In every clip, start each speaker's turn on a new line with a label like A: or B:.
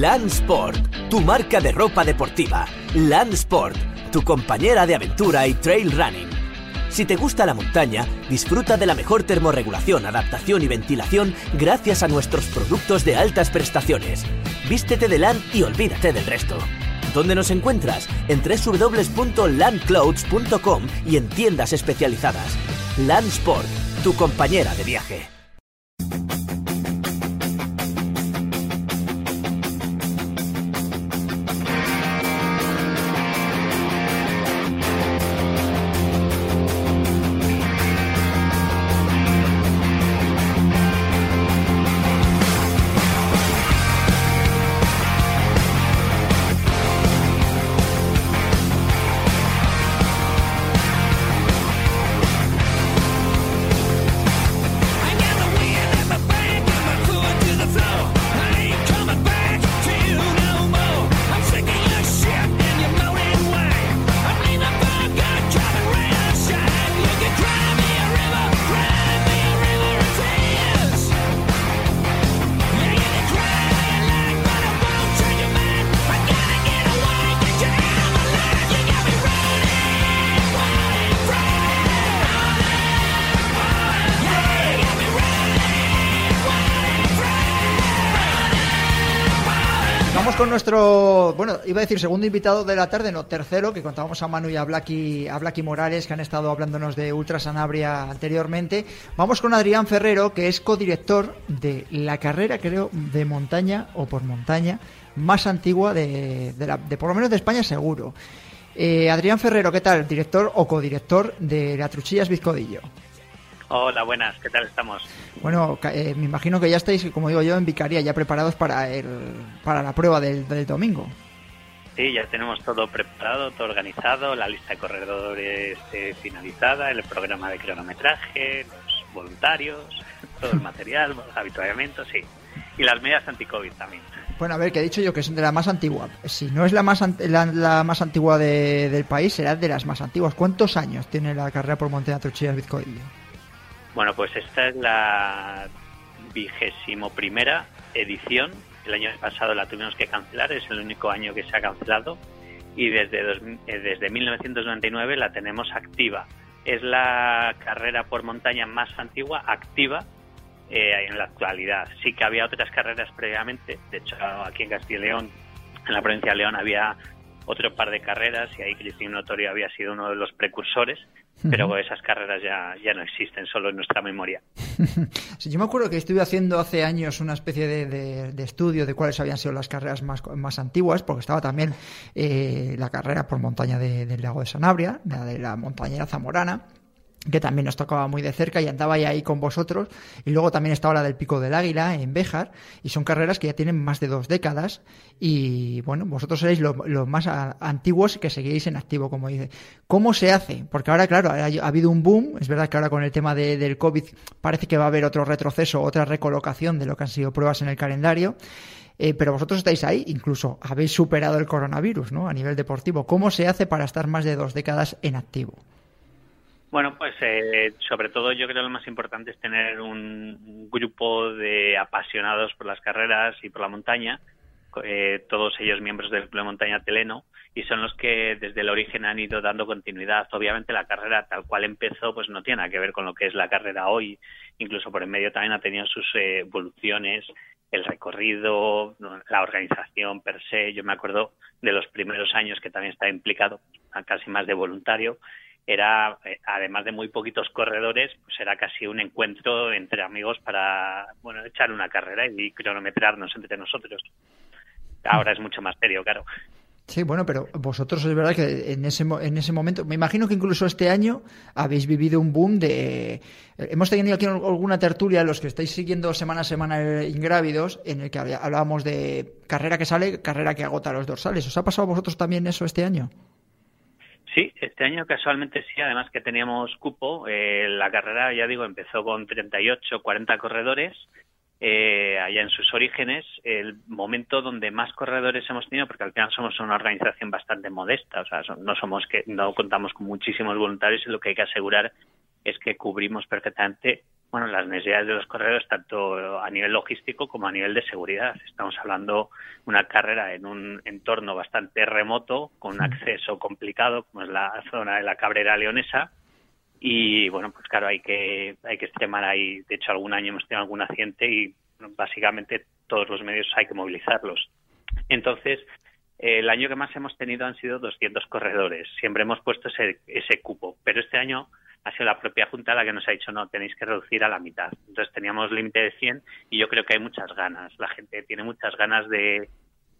A: Landsport, tu marca de ropa deportiva. Landsport, tu compañera de aventura y trail running. Si te gusta la montaña, disfruta de la mejor termorregulación, adaptación y ventilación gracias a nuestros productos de altas prestaciones. Vístete de LAN y olvídate del resto. ¿Dónde nos encuentras? En www.landclouds.com y en tiendas especializadas. Landsport, tu compañera de viaje.
B: Con nuestro, bueno, iba a decir segundo invitado de la tarde, no, tercero, que contábamos a Manu y a Blacky, a Blacky Morales, que han estado hablándonos de Ultra Sanabria anteriormente. Vamos con Adrián Ferrero, que es codirector de la carrera, creo, de montaña o por montaña más antigua de, de, la- de por lo menos de España seguro. Eh, Adrián Ferrero, ¿qué tal? Director o codirector de la Truchillas Vizcodillo.
C: Hola, buenas, ¿qué tal estamos?
B: Bueno, eh, me imagino que ya estáis, como digo yo, en Vicaría, ya preparados para, el, para la prueba del, del domingo.
C: Sí, ya tenemos todo preparado, todo organizado, la lista de corredores eh, finalizada, el programa de cronometraje, los voluntarios, todo el material, los habituallamientos, sí. Y las medidas anti-COVID también.
B: Bueno, a ver, que he dicho yo que es de la más antigua. Si no es la más, la, la más antigua de- del país, será de las más antiguas. ¿Cuántos años tiene la carrera por montaña Truchillas Vizcodillo?
C: Bueno, pues esta es la vigésimo primera edición. El año pasado la tuvimos que cancelar, es el único año que se ha cancelado. Y desde, dos- eh, desde 1999 la tenemos activa. Es la carrera por montaña más antigua activa eh, en la actualidad. Sí que había otras carreras previamente. De hecho, aquí en Castilla y León, en la provincia de León, había otro par de carreras y ahí Cristín Notorio había sido uno de los precursores. Pero esas carreras ya, ya no existen, solo en nuestra memoria.
B: Sí, yo me acuerdo que estuve haciendo hace años una especie de, de- de estudio de cuáles habían sido las carreras más, más antiguas, porque estaba también eh, la carrera por montaña de- del lago de Sanabria, la de la montañera zamorana que también nos tocaba muy de cerca y andaba ya ahí con vosotros. Y luego también estaba la del Pico del Águila en Béjar. Y son carreras que ya tienen más de dos décadas. Y bueno, vosotros seréis los más a- antiguos que seguís en activo, como dice. ¿Cómo se hace? Porque ahora, claro, ha, ha habido un boom. Es verdad que ahora con el tema de- del COVID parece que va a haber otro retroceso, otra recolocación de lo que han sido pruebas en el calendario. Eh, pero vosotros estáis ahí, incluso habéis superado el coronavirus, ¿no? A nivel deportivo. ¿Cómo se hace para estar más de dos décadas en activo?
C: Bueno, pues eh, sobre todo yo creo que lo más importante es tener un grupo de apasionados por las carreras y por la montaña, eh, todos ellos miembros del Club de Montaña Teleno, y son los que desde el origen han ido dando continuidad. Obviamente la carrera tal cual empezó pues no tiene nada que ver con lo que es la carrera hoy, incluso por en medio también ha tenido sus eh, evoluciones, el recorrido, la organización per se. Yo me acuerdo de los primeros años que también estaba implicado, casi más de voluntario, era, eh, además de muy poquitos corredores, pues era casi un encuentro entre amigos para, bueno, echar una carrera y cronometrarnos entre nosotros. Ahora es mucho más serio, claro.
B: Sí, bueno, pero vosotros es verdad que en ese, en ese momento, me imagino que incluso este año habéis vivido un boom de... Hemos tenido aquí alguna tertulia, los que estáis siguiendo semana a semana Ingrávidos, en el que hablábamos de carrera que sale, carrera que agota los dorsales. ¿Os ha pasado a vosotros también eso este año?
C: Sí, este año casualmente sí, además que teníamos cupo. Eh, la carrera, ya digo, empezó con 38, 40 corredores eh, allá en sus orígenes, el momento donde más corredores hemos tenido, porque al final somos una organización bastante modesta, o sea, no somos que no contamos con muchísimos voluntarios y lo que hay que asegurar es que cubrimos perfectamente bueno, las necesidades de los corredores tanto a nivel logístico como a nivel de seguridad. Estamos hablando de una carrera en un entorno bastante remoto, con un acceso complicado, como es la zona de la Cabrera Leonesa, y bueno, pues claro, hay que, hay que extremar ahí. De hecho, algún año hemos tenido algún accidente y básicamente todos los medios hay que movilizarlos. Entonces, el año que más hemos tenido han sido 200 corredores. Siempre hemos puesto ese, ese cupo, pero este año ha sido la propia Junta la que nos ha dicho no, tenéis que reducir a la mitad. Entonces teníamos límite de 100 y yo creo que hay muchas ganas. La gente tiene muchas ganas de,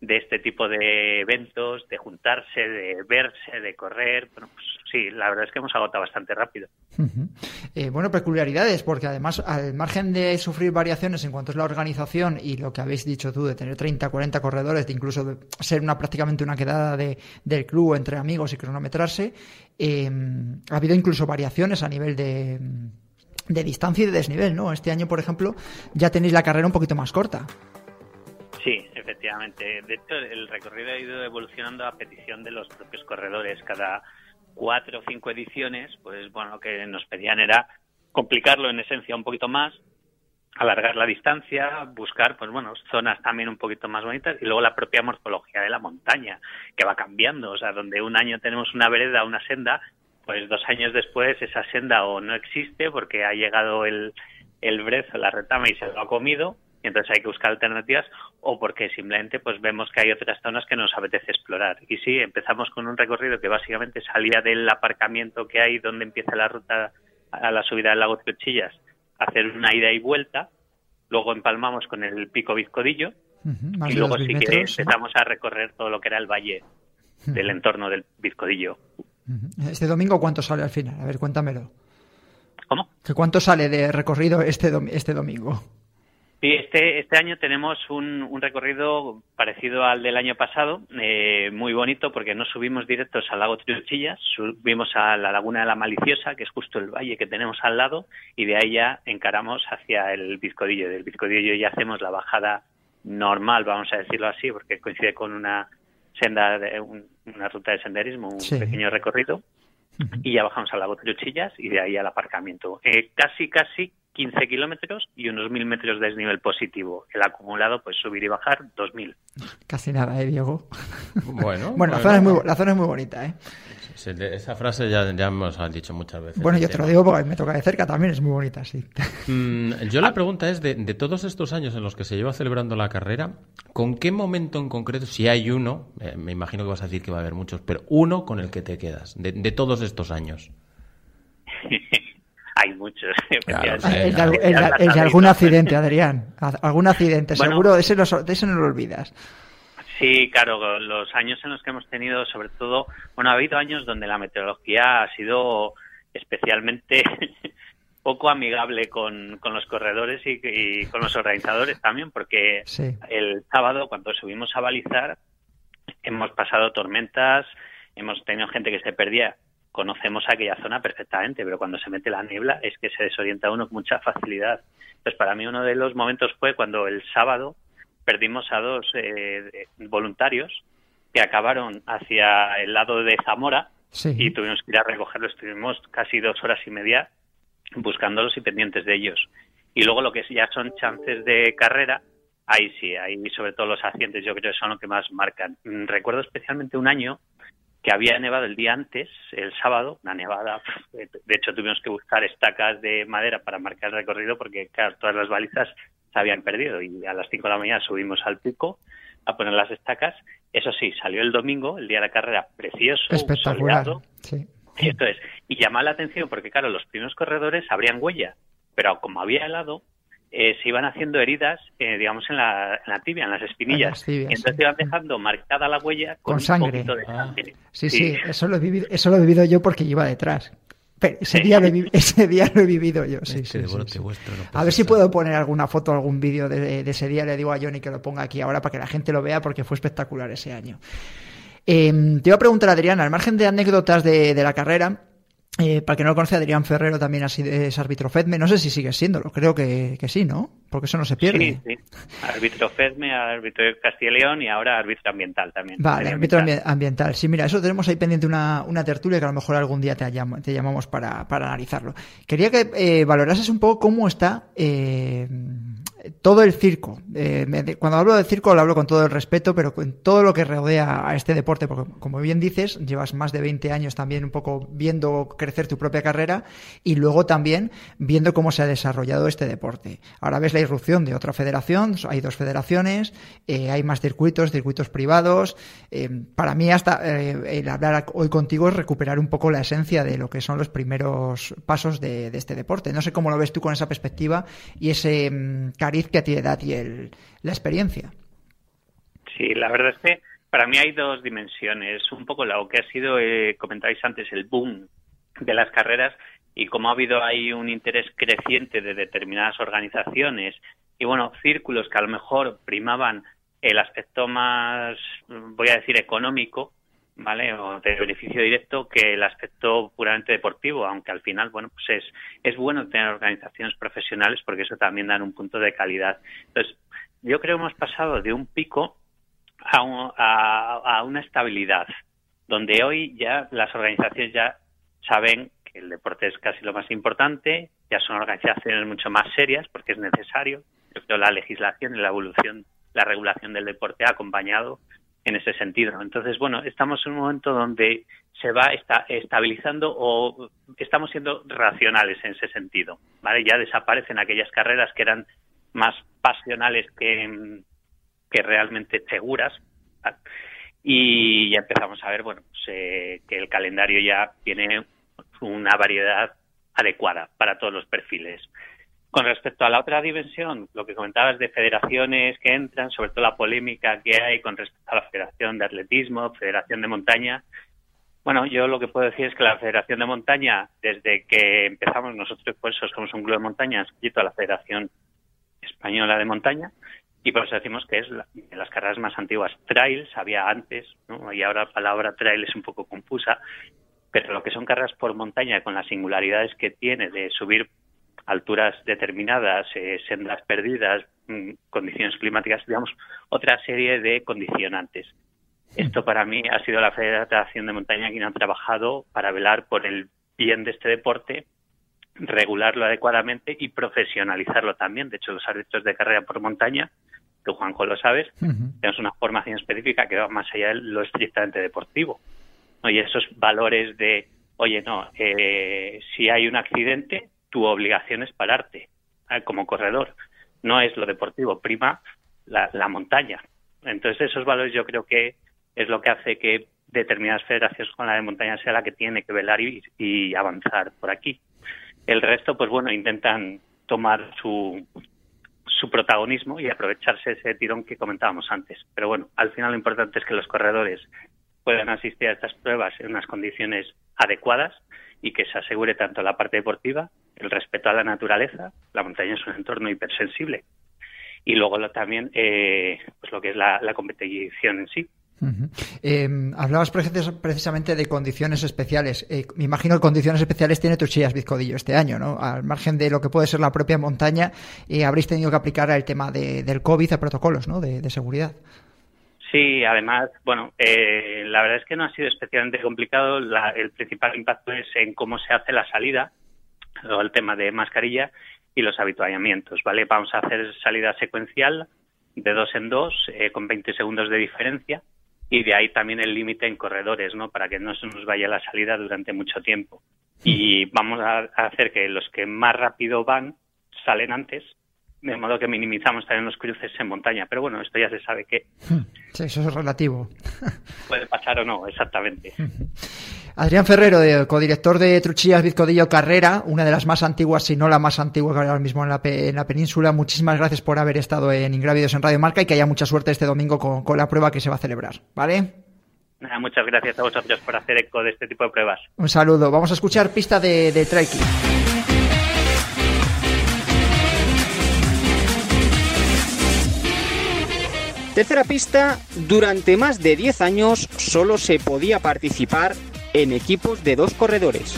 C: de este tipo de eventos, de juntarse, de verse, de correr. Bueno, pues sí, la verdad es que hemos agotado bastante rápido.
B: Eh, bueno, peculiaridades, porque además, al margen de sufrir variaciones en cuanto es la organización y lo que habéis dicho tú, de tener 30, 40 corredores, de incluso ser una prácticamente una quedada de, del club entre amigos y cronometrarse, eh, ha habido incluso variaciones a nivel de, de distancia y de desnivel, ¿no? Este año, por ejemplo, ya tenéis la carrera un poquito más corta.
C: Sí, efectivamente. De hecho, el recorrido ha ido evolucionando a petición de los propios corredores. Cada cuatro o cinco ediciones, pues bueno, lo que nos pedían era complicarlo en esencia un poquito más, alargar la distancia, buscar, pues bueno, zonas también un poquito más bonitas y luego la propia morfología de la montaña, que va cambiando. O sea, donde un año tenemos una vereda, una senda, pues dos años después esa senda o no existe porque ha llegado el, el brezo, la retama y se lo ha comido, y entonces hay que buscar alternativas o porque simplemente pues vemos que hay otras zonas que nos apetece explorar. Y sí, empezamos con un recorrido que básicamente salía del aparcamiento que hay donde empieza la ruta a la subida del lago Triochillas, hacer una ida y vuelta, luego empalmamos con el pico Vizcodillo y luego sí que empezamos a recorrer todo lo que era el valle del entorno del Vizcodillo.
B: ¿Este domingo cuánto sale al final? A ver, cuéntamelo.
C: ¿Cómo?
B: ¿Cuánto sale de recorrido este, este domingo?
C: Sí, este, este año tenemos un, recorrido parecido al del año pasado, eh, muy bonito porque no subimos directos al lago Triuchillas, subimos a la laguna de la Maliciosa, que es justo el valle que tenemos al lado, y de ahí ya encaramos hacia el Bizcodillo. Del Bizcodillo ya hacemos la bajada normal, vamos a decirlo así, porque coincide con una senda, de, una ruta de senderismo, un pequeño recorrido, y ya bajamos al lago Triuchillas y de ahí al aparcamiento. Eh, casi, casi 15 kilómetros y unos 1.000 metros de desnivel positivo. El acumulado, pues subir y bajar, 2.000.
B: Casi nada, ¿eh, Diego?
D: Bueno,
B: bueno, La, zona es muy, la zona es muy bonita, ¿eh?
D: Esa frase ya, ya hemos dicho muchas veces.
B: Bueno, yo te lo digo porque me toca de cerca, también es muy bonita, sí.
D: Mm, yo la pregunta es, de, de, todos estos años en los que se lleva celebrando la carrera, ¿con qué momento en concreto, si hay uno, eh, me imagino que vas a decir que va a haber muchos, pero uno con el que te quedas, de, de todos estos años?
C: hay muchos.
B: el, de, algún accidente, Adrián. Algún accidente, seguro, de ese, de ese no lo olvidas.
C: Sí, claro, los años en los que hemos tenido, sobre todo, bueno, ha habido años donde la meteorología ha sido especialmente poco amigable con, con los corredores y, con los organizadores también, porque el sábado, cuando subimos a balizar, hemos pasado tormentas, hemos tenido gente que se perdía conocemos aquella zona perfectamente, pero cuando se mete la niebla es que se desorienta uno con mucha facilidad. Pues para mí uno de los momentos fue cuando el sábado perdimos a dos eh, voluntarios que acabaron hacia el lado de Zamora y tuvimos que ir a recogerlos. Estuvimos casi dos horas y media buscándolos y pendientes de ellos. Y luego lo que ya son chances de carrera, ahí sí, ahí sobre todo los accidentes yo creo que son lo que más marcan. Recuerdo especialmente un año que había nevado el día antes, el sábado, una nevada. De hecho, tuvimos que buscar estacas de madera para marcar el recorrido porque, claro, todas las balizas se habían perdido y a las 5 de la mañana subimos al pico a poner las estacas. Eso sí, salió el domingo, el día de la carrera, precioso,
B: espectacular. Sí.
C: Y entonces, y llama la atención porque, claro, los primeros corredores abrían huella, pero como había helado, eh, se iban haciendo heridas, eh, digamos, en la, en la, tibia, en las espinillas. y entonces iban dejando marcada la huella con, sangre. Un poquito de ah. sangre.
B: Sí, sí, eso, lo he vivido, eso lo he vivido yo porque iba detrás. ese, día lo he, ese día lo he vivido yo. Sí, sí, a ver si puedo poner alguna foto, algún vídeo de, ese día. Le digo a Johnny que lo ponga aquí ahora para que la gente lo vea porque fue espectacular ese año. Em, te iba a preguntar, Adriana, al margen de anécdotas de, de la carrera, eh, para que no lo conoce, Adrián Ferrero también es árbitro FEDME. No sé si sigue siéndolo, creo que, que, sí, ¿no? Porque eso no se pierde.
C: Sí, sí. Árbitro FEDME, árbitro de Castilla y León y ahora árbitro ambiental también.
B: Vale, árbitro ambiental. Sí, mira, eso tenemos ahí pendiente una, una tertulia que a lo mejor algún día te, te llamamos para, para analizarlo. Quería que eh, valorases un poco cómo está eh, todo el circo. Eh, cuando hablo del circo lo hablo con todo el respeto, pero con todo lo que rodea a este deporte, porque como bien dices, llevas más de 20 años también un poco viendo crecer tu propia carrera y luego también viendo cómo se ha desarrollado este deporte. Ahora ves la irrupción de otra federación, hay dos federaciones, eh, hay más circuitos, circuitos privados. Eh, para mí hasta el hablar hoy contigo es recuperar un poco la esencia de lo que son los primeros pasos de, este deporte. No sé cómo lo ves tú con esa perspectiva y ese que edad y la experiencia.
C: Sí, la verdad es que para mí hay dos dimensiones. Un poco lo que ha sido, eh, comentáis antes, el boom de las carreras y cómo ha habido ahí un interés creciente de determinadas organizaciones y, bueno, círculos que a lo mejor primaban el aspecto más, voy a decir, económico ¿vale? O de beneficio directo que el aspecto puramente deportivo, aunque al final, bueno, pues es, es bueno tener organizaciones profesionales porque eso también da un punto de calidad. Entonces, yo creo que hemos pasado de un pico a, a, una estabilidad, donde hoy ya las organizaciones ya saben que el deporte es casi lo más importante, ya son organizaciones mucho más serias porque es necesario. Yo creo la legislación y la evolución, la regulación del deporte ha acompañado en ese sentido. Entonces, bueno, estamos en un momento donde se va está estabilizando o estamos siendo racionales en ese sentido, ¿vale? Ya desaparecen aquellas carreras que eran más pasionales que, que realmente seguras y ya empezamos a ver, bueno, pues, eh, que el calendario ya tiene una variedad adecuada para todos los perfiles. Con respecto a la otra dimensión, lo que comentabas de federaciones que entran, sobre todo la polémica que hay con respecto a la Federación de Atletismo, Federación de Montaña. Bueno, yo lo que puedo decir es que la Federación de Montaña, desde que empezamos nosotros, por eso somos un club de montaña inscrito a la Federación Española de Montaña, y por eso decimos que es de las carreras más antiguas. Trails había antes, ¿no? y ahora la palabra trail es un poco confusa, pero lo que son carreras por montaña con las singularidades que tiene de subir alturas determinadas, eh, sendas perdidas, mm, condiciones climáticas, digamos, otra serie de condicionantes. Esto para mí ha sido la Federación de Montaña quien ha trabajado para velar por el bien de este deporte, regularlo adecuadamente y profesionalizarlo también. De hecho, los árbitros de carrera por montaña, que Juanjo lo sabes, tenemos una formación específica que va más allá de lo estrictamente deportivo. Y esos valores de, oye, no, eh, si hay un accidente, tu obligación es pararte ¿eh? como corredor. No es lo deportivo, prima la, montaña. Entonces esos valores yo creo que es lo que hace que determinadas federaciones con la de montaña sea la que tiene que velar y, avanzar por aquí. El resto, pues bueno, intentan tomar su, su protagonismo y aprovecharse ese tirón que comentábamos antes. Pero bueno, al final lo importante es que los corredores puedan asistir a estas pruebas en unas condiciones adecuadas y que se asegure tanto la parte deportiva, el respeto a la naturaleza, la montaña es un entorno hipersensible, y luego también eh, pues lo que es la, competición en sí.
B: Em, hablabas precisamente de condiciones especiales. Eh, me imagino que condiciones especiales tiene Tuchillas Vizcodillo este año, ¿no? Al margen de lo que puede ser la propia montaña, eh, habréis tenido que aplicar el tema del COVID a protocolos, ¿no? de seguridad.
C: Sí, además, bueno, eh, la verdad es que no ha sido especialmente complicado. el principal impacto es en cómo se hace la salida, o el tema de mascarilla y los habituallamientos, ¿vale? Vamos a hacer salida secuencial de dos en dos, eh, con 20 segundos de diferencia, y de ahí también el límite en corredores, ¿no? Para que no se nos vaya la salida durante mucho tiempo. Y vamos a hacer que los que más rápido van salen antes, de modo que minimizamos también los cruces en montaña. Pero bueno, esto ya se sabe que
B: Sí, eso es relativo.
C: puede pasar o no, exactamente.
B: Adrián Ferrero, de- codirector de Truchillas Vizcodillo Carrera, una de las más antiguas, si no la más antigua que hay ahora mismo en la, pe- en la península. Muchísimas gracias por haber estado en Ingrávidos en Radio Marca y que haya mucha suerte este domingo con, con la prueba que se va a celebrar. ¿Vale?
C: Nada, muchas gracias a vosotros por hacer eco de este tipo de pruebas.
B: Un saludo. Vamos a escuchar pista de, de trekking.
E: Tercera pista, durante más de 10 años solo se podía participar en equipos de dos corredores.